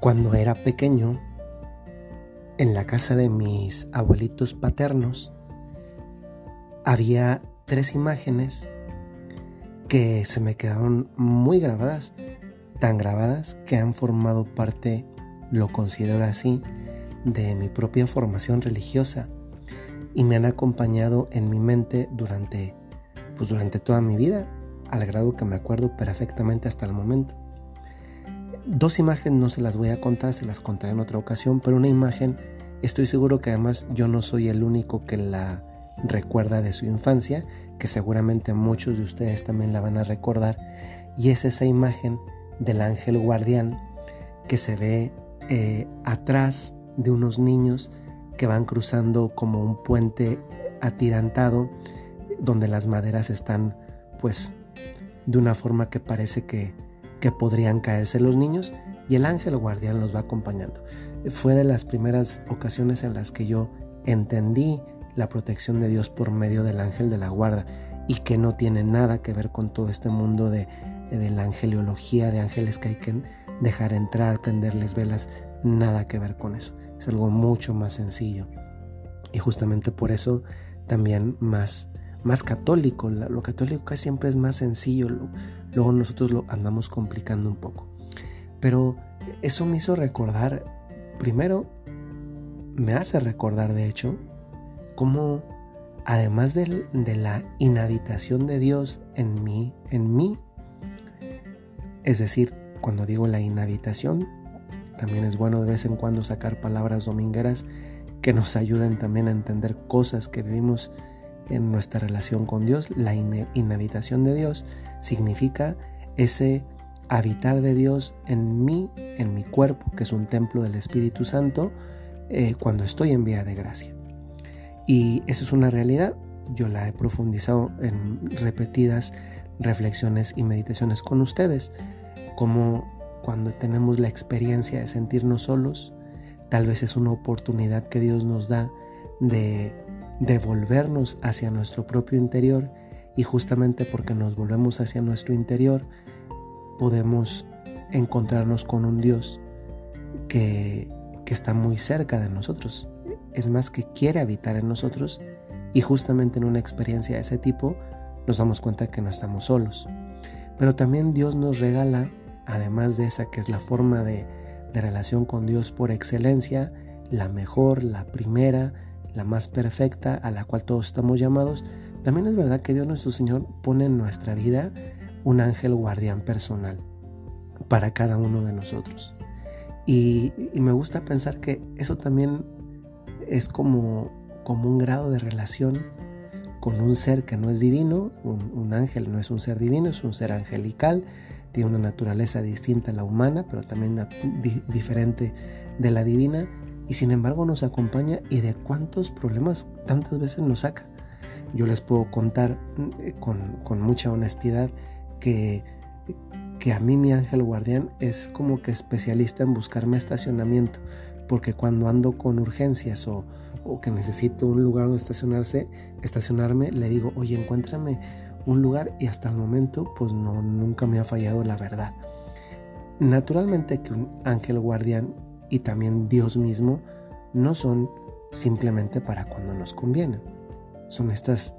Cuando era pequeño, en la casa de mis abuelitos paternos, había tres imágenes que se me quedaron muy grabadas, tan grabadas que han formado parte, lo considero así, de mi propia formación religiosa y me han acompañado en mi mente durante, pues durante toda mi vida, al grado que me acuerdo perfectamente hasta el momento. Dos imágenes no se las voy a contar, se las contaré en otra ocasión, pero una imagen estoy seguro que además yo no soy el único que la recuerda de su infancia, que seguramente muchos de ustedes también la van a recordar, y es esa imagen del ángel guardián que se ve eh, atrás de unos niños que van cruzando como un puente atirantado donde las maderas están pues de una forma que parece que, que podrían caerse los niños y el ángel guardián los va acompañando. Fue de las primeras ocasiones en las que yo entendí la protección de Dios por medio del ángel de la guarda y que no tiene nada que ver con todo este mundo de, de la angeliología, de ángeles que hay que dejar entrar, prenderles velas, nada que ver con eso. Es algo mucho más sencillo. Y justamente por eso también más, más católico. Lo católico siempre es más sencillo. Luego nosotros lo andamos complicando un poco. Pero eso me hizo recordar, primero, me hace recordar de hecho, cómo además de, de la inhabitación de Dios en mí, en mí, es decir, cuando digo la inhabitación, también es bueno de vez en cuando sacar palabras domingueras que nos ayuden también a entender cosas que vivimos en nuestra relación con Dios. La inhabitación de Dios significa ese habitar de Dios en mí, en mi cuerpo, que es un templo del Espíritu Santo, eh, cuando estoy en vía de gracia. Y eso es una realidad. Yo la he profundizado en repetidas reflexiones y meditaciones con ustedes, como cuando tenemos la experiencia de sentirnos solos, tal vez es una oportunidad que Dios nos da de devolvernos hacia nuestro propio interior y justamente porque nos volvemos hacia nuestro interior podemos encontrarnos con un Dios que, que está muy cerca de nosotros. Es más que quiere habitar en nosotros y justamente en una experiencia de ese tipo nos damos cuenta que no estamos solos. Pero también Dios nos regala además de esa que es la forma de, relación con Dios por excelencia, la mejor, la primera, la más perfecta, a la cual todos estamos llamados, también es verdad que Dios nuestro Señor pone en nuestra vida un ángel guardián personal para cada uno de nosotros. Y, me gusta pensar que eso también es como, como un grado de relación con un ser que no es divino, un ángel no es un ser divino, es un ser angelical, tiene una naturaleza distinta a la humana, pero también diferente de la divina, y sin embargo nos acompaña y de cuántos problemas tantas veces nos saca. Yo les puedo contar eh, con, mucha honestidad que, que a mí mi ángel guardián es como que especialista en buscarme estacionamiento, porque cuando ando con urgencias o, o que necesito un lugar donde estacionarse, estacionarme, le digo, oye, encuéntrame un lugar y hasta el momento pues no nunca me ha fallado la verdad. Naturalmente que un ángel guardián y también Dios mismo no son simplemente para cuando nos convienen. Son estas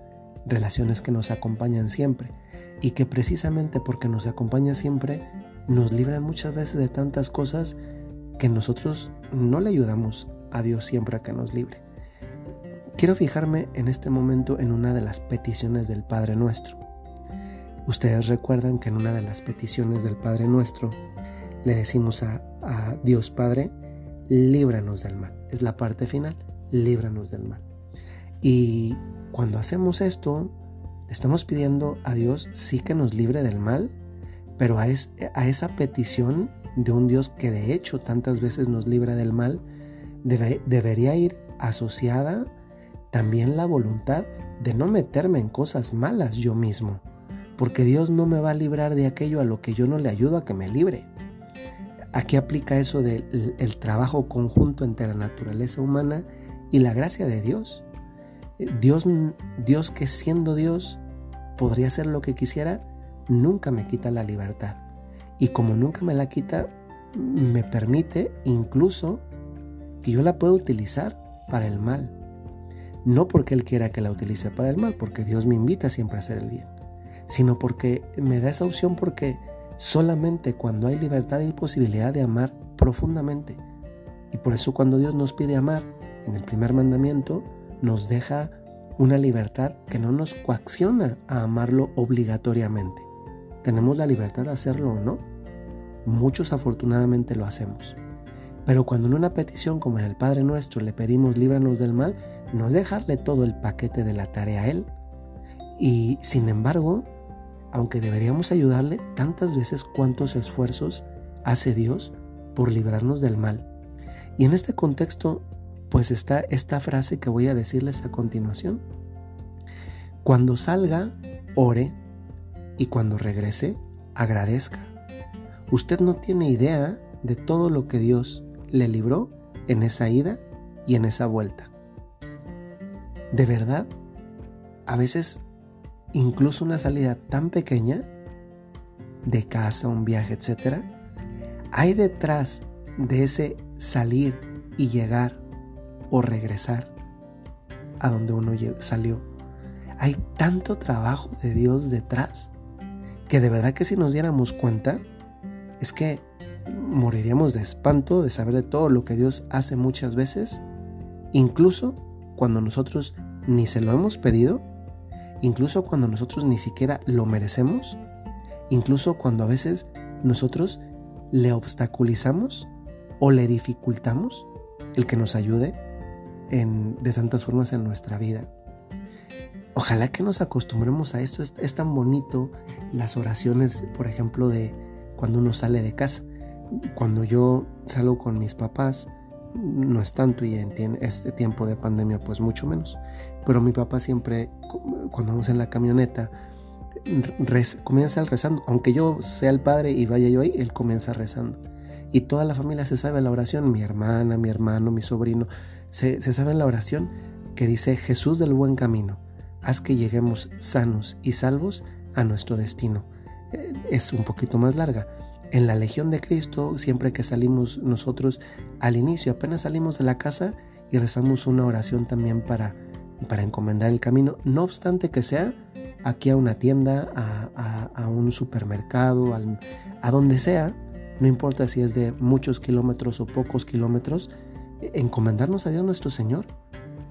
relaciones que nos acompañan siempre y que precisamente porque nos acompaña siempre nos libran muchas veces de tantas cosas que nosotros no le ayudamos a Dios siempre a que nos libre. Quiero fijarme en este momento en una de las peticiones del Padre Nuestro. Ustedes recuerdan que en una de las peticiones del Padre Nuestro le decimos a, Dios Padre, líbranos del mal. Es la parte final, líbranos del mal. Y cuando hacemos esto, estamos pidiendo a Dios sí que nos libre del mal, pero a, a esa petición de un Dios que de hecho tantas veces nos libra del mal, debería ir asociada también la voluntad de no meterme en cosas malas yo mismo, porque Dios no me va a librar de aquello a lo que yo no le ayudo a que me libre. Aquí aplica eso del el trabajo conjunto entre la naturaleza humana y la gracia de Dios. Dios. Dios que siendo Dios podría hacer lo que quisiera, nunca me quita la libertad. Y como nunca me la quita, me permite incluso que yo la pueda utilizar para el mal. No porque Él quiera que la utilice para el mal, porque Dios me invita siempre a hacer el bien, sino porque me da esa opción porque solamente cuando hay libertad y posibilidad de amar profundamente. Y por eso cuando Dios nos pide amar, en el primer mandamiento, nos deja una libertad que no nos coacciona a amarlo obligatoriamente. Tenemos la libertad de hacerlo o no. Muchos afortunadamente lo hacemos. Pero cuando en una petición como en el Padre Nuestro le pedimos líbranos del mal, no es dejarle todo el paquete de la tarea a Él. Y sin embargo, aunque deberíamos ayudarle tantas veces cuántos esfuerzos hace Dios por librarnos del mal. Y en este contexto, pues está esta frase que voy a decirles a continuación. Cuando salga, ore y cuando regrese, agradezca. Usted no tiene idea de todo lo que Dios le libró en esa ida y en esa vuelta. De verdad, a veces incluso una salida tan pequeña de casa, un viaje, etcétera, hay detrás de ese salir y llegar o regresar a donde uno salió. Hay tanto trabajo de Dios detrás que de verdad que si nos diéramos cuenta es que moriríamos de espanto de saber de todo lo que Dios hace muchas veces, incluso cuando nosotros ni se lo hemos pedido, incluso cuando nosotros ni siquiera lo merecemos, incluso cuando a veces nosotros le obstaculizamos o le dificultamos el que nos ayude en, de tantas formas en nuestra vida. Ojalá que nos acostumbremos a esto. es tan bonito las oraciones, por ejemplo, de cuando uno sale de casa cuando yo salgo con mis papás, no es tanto y en este tiempo de pandemia pues mucho menos. Pero mi papá siempre, cuando vamos en la camioneta, comienza rezando. Aunque yo sea el padre y vaya yo ahí, él comienza rezando. Y toda la familia se sabe la oración, mi hermana, mi hermano, mi sobrino, se, se sabe la oración que dice Jesús del buen camino, haz que lleguemos sanos y salvos a nuestro destino. Eh, es un poquito más larga, en la Legión de Cristo, siempre que salimos nosotros al inicio, apenas salimos de la casa y rezamos una oración también para, para encomendar el camino, no obstante que sea aquí a una tienda, a, un supermercado, a donde sea, no importa si es de muchos kilómetros o pocos kilómetros, encomendarnos a Dios nuestro Señor.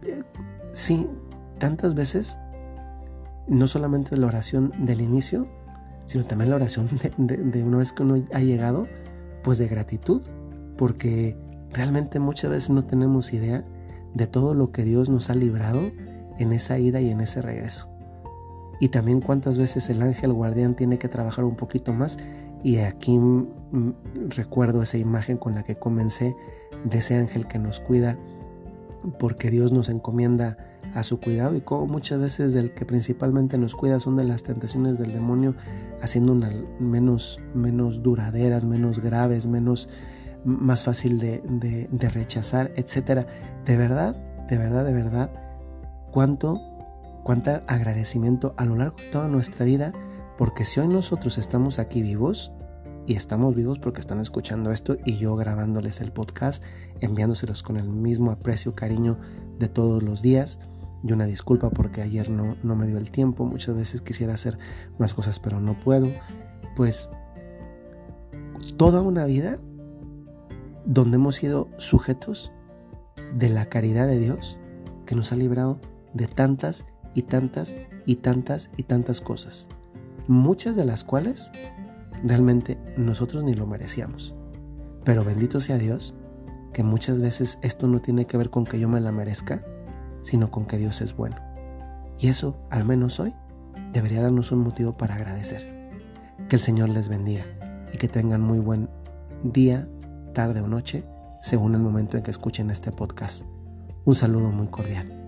Eh, sí, tantas veces, no solamente la oración del inicio, sino también la oración de, una vez que uno ha llegado, pues de gratitud, porque realmente muchas veces no tenemos idea de todo lo que Dios nos ha librado en esa ida y en ese regreso. Y también cuántas veces el ángel guardián tiene que trabajar un poquito más. Y aquí recuerdo esa imagen con la que comencé de ese ángel que nos cuida, porque Dios nos encomienda a su cuidado y como muchas veces del que principalmente nos cuida son de las tentaciones del demonio, haciendo una menos, menos duraderas, menos graves, menos más fácil de, de, rechazar, etcétera. De verdad, de verdad, de verdad, cuánto, cuánto agradecimiento a lo largo de toda nuestra vida, porque si hoy nosotros estamos aquí vivos, y estamos vivos porque están escuchando esto y yo grabándoles el podcast, enviándoselos con el mismo aprecio, cariño de todos los días y una disculpa porque ayer no, no me dio el tiempo. Muchas veces quisiera hacer más cosas pero no puedo. Pues toda una vida donde hemos sido sujetos de la caridad de Dios que nos ha librado de tantas y tantas y tantas y tantas cosas. Muchas de las cuales realmente nosotros ni lo merecíamos. Pero bendito sea Dios que muchas veces esto no tiene que ver con que yo me la merezca, sino con que Dios es bueno. Y eso, al menos hoy, debería darnos un motivo para agradecer. Que el Señor les bendiga y que tengan muy buen día, tarde o noche, según el momento en que escuchen este podcast. Un saludo muy cordial.